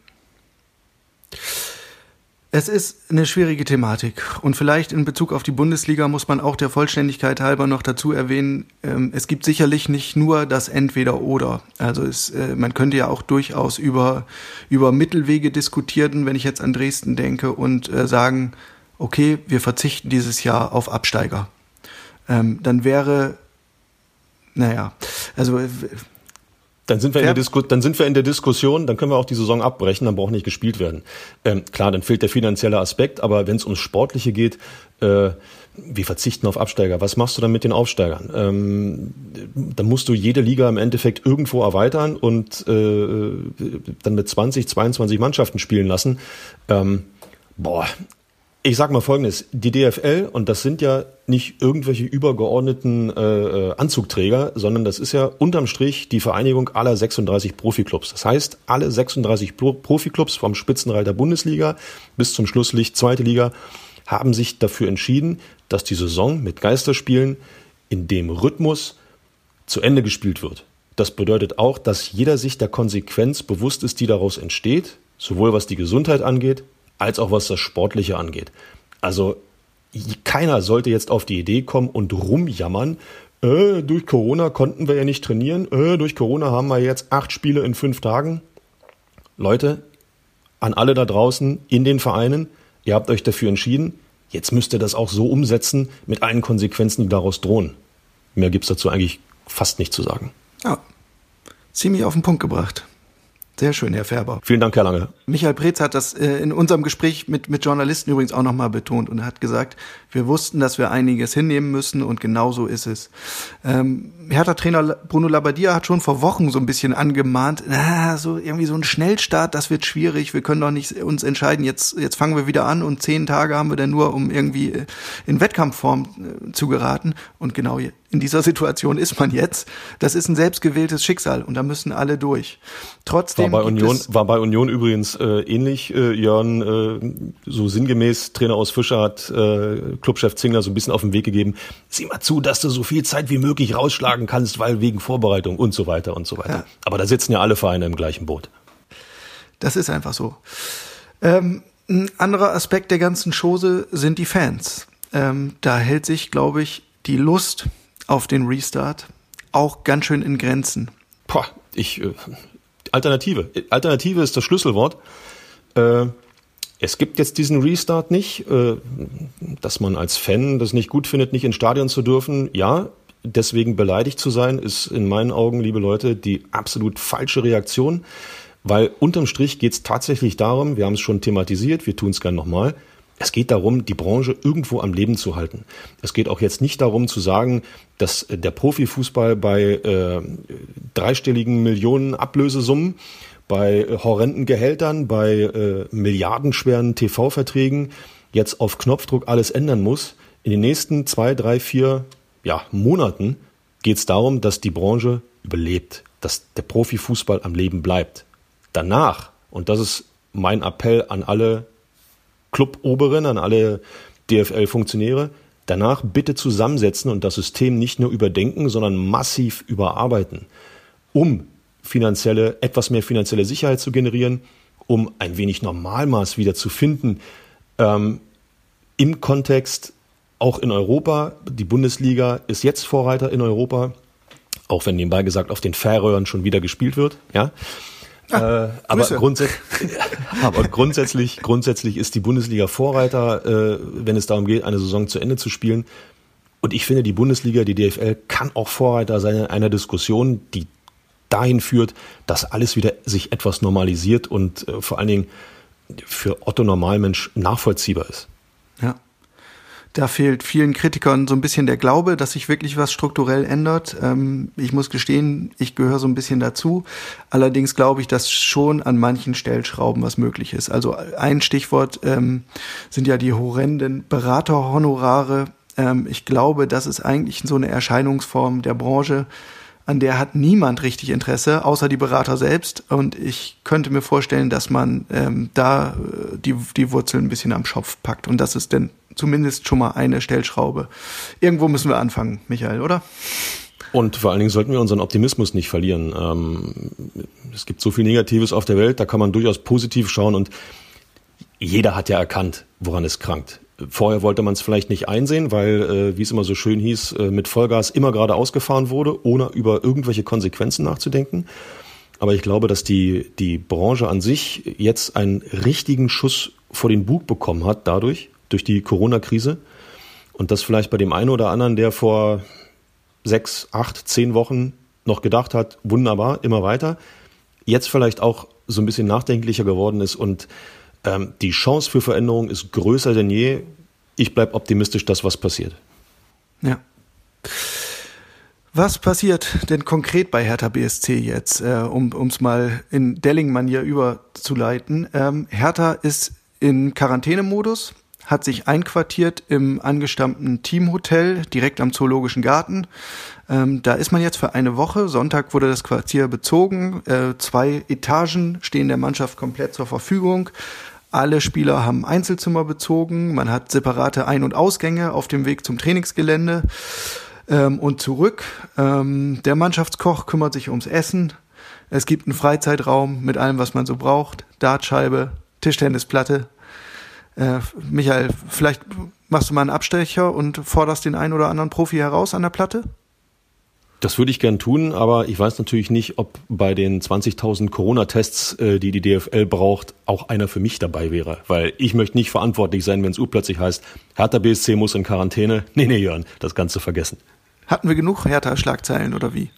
Es ist eine schwierige Thematik und vielleicht in Bezug auf die Bundesliga muss man auch der Vollständigkeit halber noch dazu erwähnen, ähm, es gibt sicherlich nicht nur das Entweder-Oder. Also es, äh, man könnte ja auch durchaus über, über Mittelwege diskutieren, wenn ich jetzt an Dresden denke und äh, sagen, okay, wir verzichten dieses Jahr auf Absteiger. Ähm, dann wäre, naja, also dann sind, wir in der Disku dann sind wir in der Diskussion, dann können wir auch die Saison abbrechen, dann braucht nicht gespielt werden. Ähm, klar, dann fehlt der finanzielle Aspekt, aber wenn es ums Sportliche geht, äh, wir verzichten auf Absteiger. Was machst du dann mit den Aufsteigern? Ähm, dann musst du jede Liga im Endeffekt irgendwo erweitern und äh, dann mit 20, 22 Mannschaften spielen lassen. Ähm, boah, ich sag mal Folgendes: Die DFL und das sind ja nicht irgendwelche übergeordneten äh, äh, Anzugträger, sondern das ist ja unterm Strich die Vereinigung aller 36 Profiklubs. Das heißt, alle 36 Pro Profiklubs vom Spitzenreiter Bundesliga bis zum Schlusslicht zweite Liga haben sich dafür entschieden, dass die Saison mit Geisterspielen in dem Rhythmus zu Ende gespielt wird. Das bedeutet auch, dass jeder sich der Konsequenz bewusst ist, die daraus entsteht, sowohl was die Gesundheit angeht, als auch was das Sportliche angeht. Also keiner sollte jetzt auf die Idee kommen und rumjammern, äh, durch Corona konnten wir ja nicht trainieren, äh, durch Corona haben wir jetzt acht Spiele in fünf Tagen. Leute, an alle da draußen in den Vereinen, ihr habt euch dafür entschieden, jetzt müsst ihr das auch so umsetzen mit allen Konsequenzen, die daraus drohen. Mehr gibt es dazu eigentlich fast nicht zu sagen. Ja, Ziemlich auf den Punkt gebracht. Sehr schön, Herr Färber. Vielen Dank, Herr Lange. Michael Preetz hat das äh, in unserem Gespräch mit, mit Journalisten übrigens auch nochmal betont und hat gesagt, wir wussten, dass wir einiges hinnehmen müssen und genau so ist es. Ähm, Hertha-Trainer Bruno Labbadia hat schon vor Wochen so ein bisschen angemahnt, na, so irgendwie so ein Schnellstart, das wird schwierig, wir können doch nicht uns entscheiden, jetzt, jetzt fangen wir wieder an und zehn Tage haben wir dann nur, um irgendwie äh, in Wettkampfform äh, zu geraten und genau in dieser Situation ist man jetzt. Das ist ein selbstgewähltes Schicksal und da müssen alle durch. Trotzdem war bei Union war bei Union übrigens äh, ähnlich. Äh, Jörn äh, so sinngemäß Trainer aus Fischer hat äh, Clubchef Zingler so ein bisschen auf den Weg gegeben. Sieh mal zu, dass du so viel Zeit wie möglich rausschlagen kannst, weil wegen Vorbereitung und so weiter und so weiter. Ja. Aber da sitzen ja alle Vereine im gleichen Boot. Das ist einfach so. Ähm, ein anderer Aspekt der ganzen Chose sind die Fans. Ähm, da hält sich, glaube ich, die Lust auf den Restart auch ganz schön in Grenzen. Boah, ich äh, Alternative. Alternative ist das Schlüsselwort. Äh, es gibt jetzt diesen Restart nicht, äh, dass man als Fan das nicht gut findet, nicht ins Stadion zu dürfen. Ja, deswegen beleidigt zu sein, ist in meinen Augen, liebe Leute, die absolut falsche Reaktion. Weil unterm Strich geht es tatsächlich darum, wir haben es schon thematisiert, wir tun es gerne nochmal, es geht darum, die Branche irgendwo am Leben zu halten. Es geht auch jetzt nicht darum zu sagen, dass der Profifußball bei äh, dreistelligen Millionen Ablösesummen, bei horrenden Gehältern, bei äh, milliardenschweren TV-Verträgen jetzt auf Knopfdruck alles ändern muss. In den nächsten zwei, drei, vier ja, Monaten geht es darum, dass die Branche überlebt, dass der Profifußball am Leben bleibt. Danach, und das ist mein Appell an alle Club-Oberen, an alle DFL-Funktionäre, danach bitte zusammensetzen und das System nicht nur überdenken, sondern massiv überarbeiten, um finanzielle, etwas mehr finanzielle Sicherheit zu generieren, um ein wenig Normalmaß wieder zu finden, ähm, im Kontext auch in Europa. Die Bundesliga ist jetzt Vorreiter in Europa, auch wenn nebenbei gesagt auf den Färöern schon wieder gespielt wird, ja. Ah, äh, aber, grundsätzlich, aber grundsätzlich, grundsätzlich ist die Bundesliga Vorreiter, äh, wenn es darum geht, eine Saison zu Ende zu spielen. Und ich finde, die Bundesliga, die DFL, kann auch Vorreiter sein in einer Diskussion, die dahin führt, dass alles wieder sich etwas normalisiert und äh, vor allen Dingen für Otto Normalmensch nachvollziehbar ist. Ja. Da fehlt vielen Kritikern so ein bisschen der Glaube, dass sich wirklich was strukturell ändert. Ähm, ich muss gestehen, ich gehöre so ein bisschen dazu. Allerdings glaube ich, dass schon an manchen Stellschrauben was möglich ist. Also ein Stichwort ähm, sind ja die horrenden Beraterhonorare. Ähm, ich glaube, das ist eigentlich so eine Erscheinungsform der Branche, an der hat niemand richtig Interesse, außer die Berater selbst. Und ich könnte mir vorstellen, dass man ähm, da äh, die, die Wurzeln ein bisschen am Schopf packt. Und das ist denn zumindest schon mal eine Stellschraube. Irgendwo müssen wir anfangen, Michael, oder? Und vor allen Dingen sollten wir unseren Optimismus nicht verlieren. Ähm, es gibt so viel Negatives auf der Welt, da kann man durchaus positiv schauen und jeder hat ja erkannt, woran es krankt. Vorher wollte man es vielleicht nicht einsehen, weil, äh, wie es immer so schön hieß, äh, mit Vollgas immer gerade ausgefahren wurde, ohne über irgendwelche Konsequenzen nachzudenken. Aber ich glaube, dass die, die Branche an sich jetzt einen richtigen Schuss vor den Bug bekommen hat dadurch, durch die Corona-Krise. Und das vielleicht bei dem einen oder anderen, der vor sechs, acht, zehn Wochen noch gedacht hat, wunderbar, immer weiter, jetzt vielleicht auch so ein bisschen nachdenklicher geworden ist und ähm, die Chance für Veränderung ist größer denn je. Ich bleibe optimistisch, dass was passiert. Ja. Was passiert denn konkret bei Hertha BSC jetzt, äh, um es mal in Delling-Manier überzuleiten? Ähm, Hertha ist in Quarantänemodus hat sich einquartiert im angestammten Teamhotel direkt am Zoologischen Garten. Ähm, da ist man jetzt für eine Woche. Sonntag wurde das Quartier bezogen. Äh, zwei Etagen stehen der Mannschaft komplett zur Verfügung. Alle Spieler haben Einzelzimmer bezogen. Man hat separate Ein- und Ausgänge auf dem Weg zum Trainingsgelände ähm, und zurück. Ähm, der Mannschaftskoch kümmert sich ums Essen. Es gibt einen Freizeitraum mit allem, was man so braucht. Dartscheibe, Tischtennisplatte, äh, Michael, vielleicht machst du mal einen Abstecher und forderst den einen oder anderen Profi heraus an der Platte? Das würde ich gern tun, aber ich weiß natürlich nicht, ob bei den 20.000 Corona-Tests, äh, die die DFL braucht, auch einer für mich dabei wäre. Weil ich möchte nicht verantwortlich sein, wenn es urplötzlich heißt, Hertha BSC muss in Quarantäne. Nee, nee, Jörn, das Ganze vergessen. Hatten wir genug Hertha-Schlagzeilen oder wie?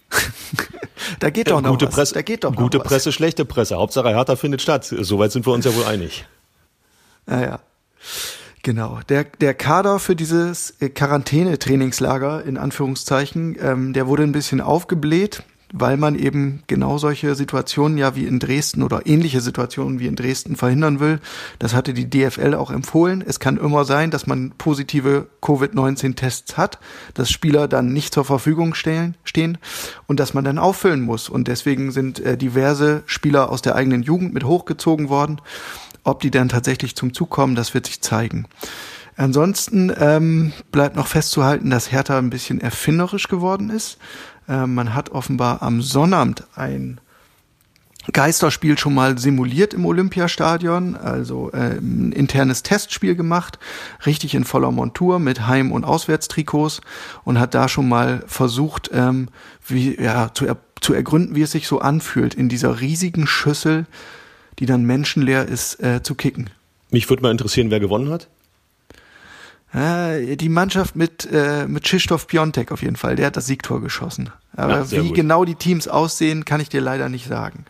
da geht doch noch gute was. Presse, da geht doch noch gute was. Presse, schlechte Presse. Hauptsache Hertha findet statt. Soweit sind wir uns ja wohl einig. Naja. Genau. Der, der Kader für dieses äh, Quarantäne-Trainingslager, in Anführungszeichen, ähm, der wurde ein bisschen aufgebläht, weil man eben genau solche Situationen ja wie in Dresden oder ähnliche Situationen wie in Dresden verhindern will. Das hatte die DFL auch empfohlen. Es kann immer sein, dass man positive Covid-19-Tests hat, dass Spieler dann nicht zur Verfügung stellen, stehen und dass man dann auffüllen muss. Und deswegen sind äh, diverse Spieler aus der eigenen Jugend mit hochgezogen worden. Ob die dann tatsächlich zum Zug kommen, das wird sich zeigen. Ansonsten ähm, bleibt noch festzuhalten, dass Hertha ein bisschen erfinderisch geworden ist. Ähm, man hat offenbar am Sonnabend ein Geisterspiel schon mal simuliert im Olympiastadion, also äh, ein internes Testspiel gemacht, richtig in voller Montur mit Heim- und Auswärtstrikots und hat da schon mal versucht, ähm, wie, ja, zu, er, zu ergründen, wie es sich so anfühlt, in dieser riesigen Schüssel, die dann menschenleer ist, äh, zu kicken. Mich würde mal interessieren, wer gewonnen hat. Äh, die Mannschaft mit, äh, mit Krzysztof Piontek auf jeden Fall, der hat das Siegtor geschossen. Aber Ja, wie gut. genau die Teams aussehen, kann ich dir leider nicht sagen.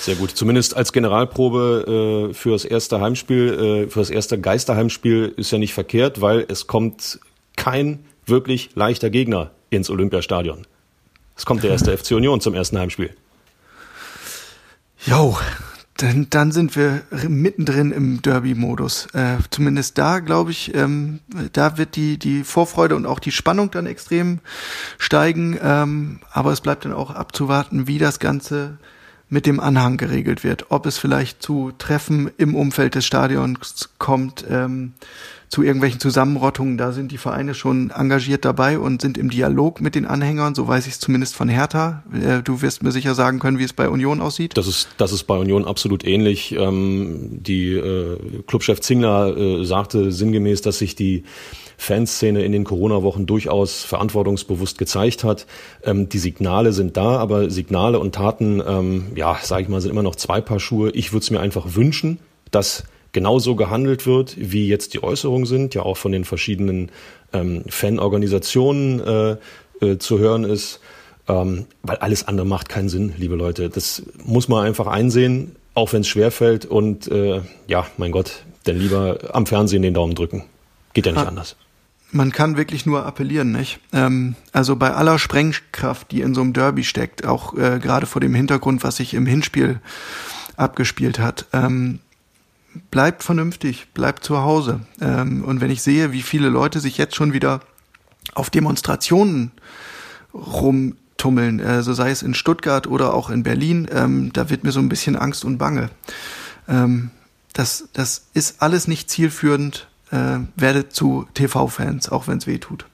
Sehr gut. Zumindest als Generalprobe äh, für das erste Heimspiel, äh, für das erste Geisterheimspiel ist ja nicht verkehrt, weil es kommt kein wirklich leichter Gegner ins Olympiastadion. Es kommt der erste FC Union zum ersten Heimspiel. Jo, dann, dann sind wir mittendrin im Derby-Modus. Äh, zumindest da, glaube ich, ähm, da wird die, die Vorfreude und auch die Spannung dann extrem steigen. Ähm, aber es bleibt dann auch abzuwarten, wie das Ganze mit dem Anhang geregelt wird. Ob es vielleicht zu Treffen im Umfeld des Stadions kommt, ähm, zu irgendwelchen Zusammenrottungen. Da sind die Vereine schon engagiert dabei und sind im Dialog mit den Anhängern. So weiß ich es zumindest von Hertha. Äh, du wirst mir sicher sagen können, wie es bei Union aussieht. Das ist, das ist bei Union absolut ähnlich. Ähm, die äh, Clubchef Zingler äh, sagte sinngemäß, dass sich die Fanszene in den Corona-Wochen durchaus verantwortungsbewusst gezeigt hat. Ähm, die Signale sind da, aber Signale und Taten, ähm, ja, sage ich mal, sind immer noch zwei Paar Schuhe. Ich würde es mir einfach wünschen, dass genauso gehandelt wird, wie jetzt die Äußerungen sind, ja auch von den verschiedenen ähm, Fanorganisationen äh, äh, zu hören ist, ähm, weil alles andere macht keinen Sinn, liebe Leute. Das muss man einfach einsehen, auch wenn es schwerfällt und äh, ja, mein Gott, denn lieber am Fernsehen den Daumen drücken. Geht ja nicht Ah. anders. Man kann wirklich nur appellieren, nicht? Ähm, also bei aller Sprengkraft, die in so einem Derby steckt, auch äh, gerade vor dem Hintergrund, was sich im Hinspiel abgespielt hat, ähm, bleibt vernünftig, bleibt zu Hause. Ähm, und wenn ich sehe, wie viele Leute sich jetzt schon wieder auf Demonstrationen rumtummeln, also sei es in Stuttgart oder auch in Berlin, ähm, da wird mir so ein bisschen Angst und Bange. Ähm, das, das ist alles nicht zielführend. Äh, werdet zu TV-Fans, auch wenn es weh tut.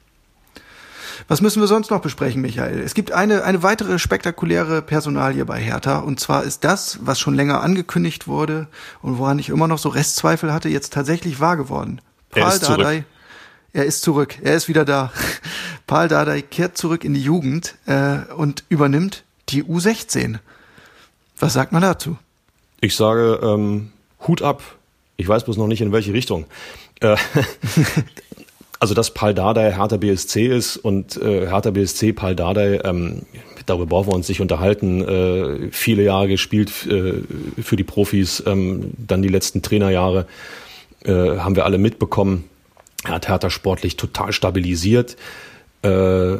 Was müssen wir sonst noch besprechen, Michael? Es gibt eine, eine weitere spektakuläre Personalie bei Hertha. Und zwar ist das, was schon länger angekündigt wurde und woran ich immer noch so Restzweifel hatte, jetzt tatsächlich wahr geworden. Er ist zurück. Dardai, er ist zurück. Er ist wieder da. Paul Dardai kehrt zurück in die Jugend äh, und übernimmt die U16. Was sagt man dazu? Ich sage ähm, Hut ab. Ich weiß bloß noch nicht in welche Richtung. Äh, also dass Paul Dardai Hertha BSC ist und äh, Hertha BSC Paul Dardai, ähm, darüber brauchen wir uns nicht unterhalten, äh, viele Jahre gespielt äh, für die Profis, ähm, dann die letzten Trainerjahre äh, haben wir alle mitbekommen. Er hat Hertha sportlich total stabilisiert. Äh,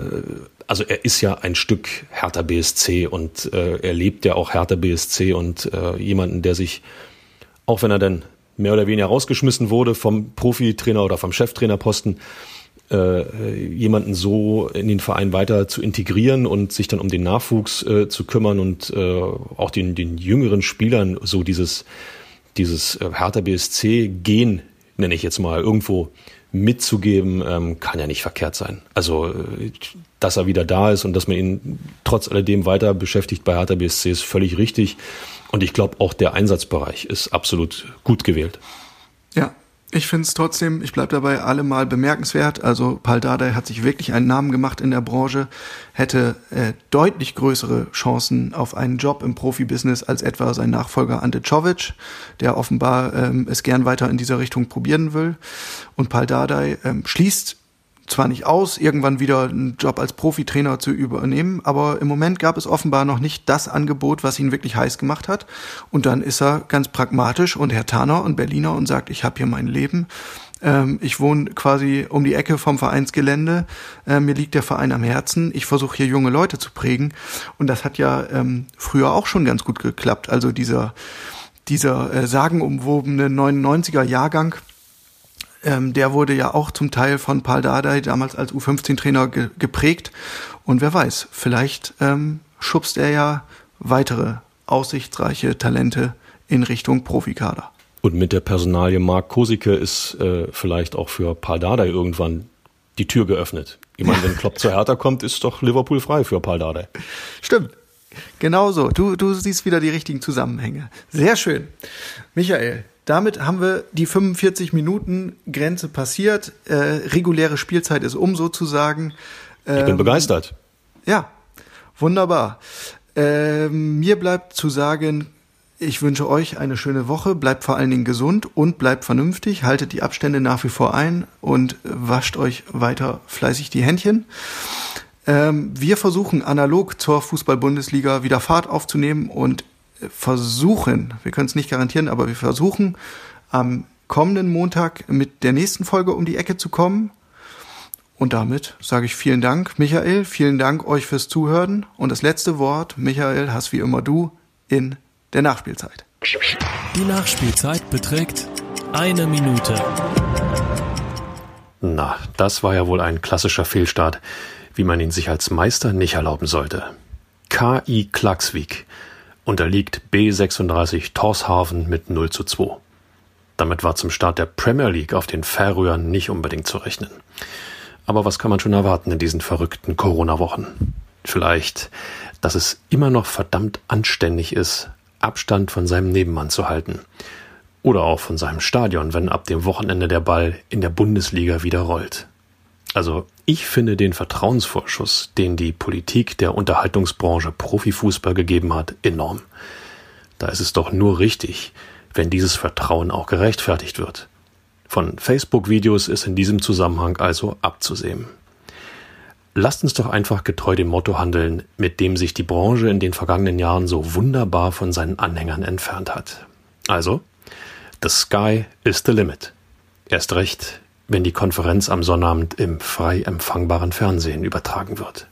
also er ist ja ein Stück Hertha BSC und äh, er lebt ja auch Hertha BSC und jemanden, der sich, auch wenn er dann mehr oder weniger rausgeschmissen wurde vom Profitrainer oder vom Cheftrainerposten, äh, jemanden so in den Verein weiter zu integrieren und sich dann um den Nachwuchs äh, zu kümmern und äh, auch den, den jüngeren Spielern so dieses, dieses äh, Hertha BSC-Gen, nenne ich jetzt mal, irgendwo mitzugeben, ähm, kann ja nicht verkehrt sein. Also, äh, dass er wieder da ist und dass man ihn trotz alledem weiter beschäftigt bei Hertha BSC ist völlig richtig. Und ich glaube, auch der Einsatzbereich ist absolut gut gewählt. Ja, ich finde es trotzdem, ich bleib dabei, allemal bemerkenswert. Also Paul Dardai hat sich wirklich einen Namen gemacht in der Branche, hätte äh, deutlich größere Chancen auf einen Job im Profibusiness als etwa sein Nachfolger Ante Czovic, der offenbar ähm, es gern weiter in dieser Richtung probieren will. Und Paul Dardai ähm, schließt zwar nicht aus, irgendwann wieder einen Job als Profitrainer zu übernehmen, aber im Moment gab es offenbar noch nicht das Angebot, was ihn wirklich heiß gemacht hat. Und dann ist er ganz pragmatisch und Herr Tanner und Berliner und sagt, ich habe hier mein Leben. Ähm, ich wohne quasi um die Ecke vom Vereinsgelände. Äh, mir liegt der Verein am Herzen. Ich versuche hier junge Leute zu prägen. Und das hat ja ähm, früher auch schon ganz gut geklappt. Also dieser, dieser äh, sagenumwobene 99er Jahrgang, ähm, der wurde ja auch zum Teil von Paul Dardai damals als U15-Trainer ge geprägt. Und wer weiß, vielleicht ähm, schubst er ja weitere aussichtsreiche Talente in Richtung Profikader. Und mit der Personalie Mark Kosicke ist äh, vielleicht auch für Paul Dardai irgendwann die Tür geöffnet. Ich meine, wenn Klopp zu Hertha kommt, ist doch Liverpool frei für Paul Dardai. Stimmt. Genau so. Du, du siehst wieder die richtigen Zusammenhänge. Sehr schön. Michael, damit haben wir die 45 Minuten Grenze passiert. Äh, reguläre Spielzeit ist um sozusagen. Ähm, ich bin ähm, begeistert. Ja, wunderbar. Ähm, mir bleibt zu sagen, ich wünsche euch eine schöne Woche, bleibt vor allen Dingen gesund und bleibt vernünftig, haltet die Abstände nach wie vor ein und wascht euch weiter fleißig die Händchen. Ähm, wir versuchen analog zur Fußball-Bundesliga wieder Fahrt aufzunehmen und versuchen, wir können es nicht garantieren, aber wir versuchen am kommenden Montag mit der nächsten Folge um die Ecke zu kommen. Und damit sage ich vielen Dank, Michael, vielen Dank euch fürs Zuhören. Und das letzte Wort, Michael, hast wie immer du in der Nachspielzeit. Die Nachspielzeit beträgt eine Minute. Na, das war ja wohl ein klassischer Fehlstart, wie man ihn sich als Meister nicht erlauben sollte. KI Klaxvik unterliegt B36 Torshaven mit 0 zu 2. Damit war zum Start der Premier League auf den Färöern nicht unbedingt zu rechnen. Aber was kann man schon erwarten in diesen verrückten Corona-Wochen? Vielleicht, dass es immer noch verdammt anständig ist, Abstand von seinem Nebenmann zu halten. Oder auch von seinem Stadion, wenn ab dem Wochenende der Ball in der Bundesliga wieder rollt. Also ich finde den Vertrauensvorschuss, den die Politik der Unterhaltungsbranche Profifußball gegeben hat, enorm. Da ist es doch nur richtig, wenn dieses Vertrauen auch gerechtfertigt wird. Von Facebook-Videos ist in diesem Zusammenhang also abzusehen. Lasst uns doch einfach getreu dem Motto handeln, mit dem sich die Branche in den vergangenen Jahren so wunderbar von seinen Anhängern entfernt hat. Also, the sky is the limit. Erst recht, wenn die Konferenz am Sonnabend im frei empfangbaren Fernsehen übertragen wird.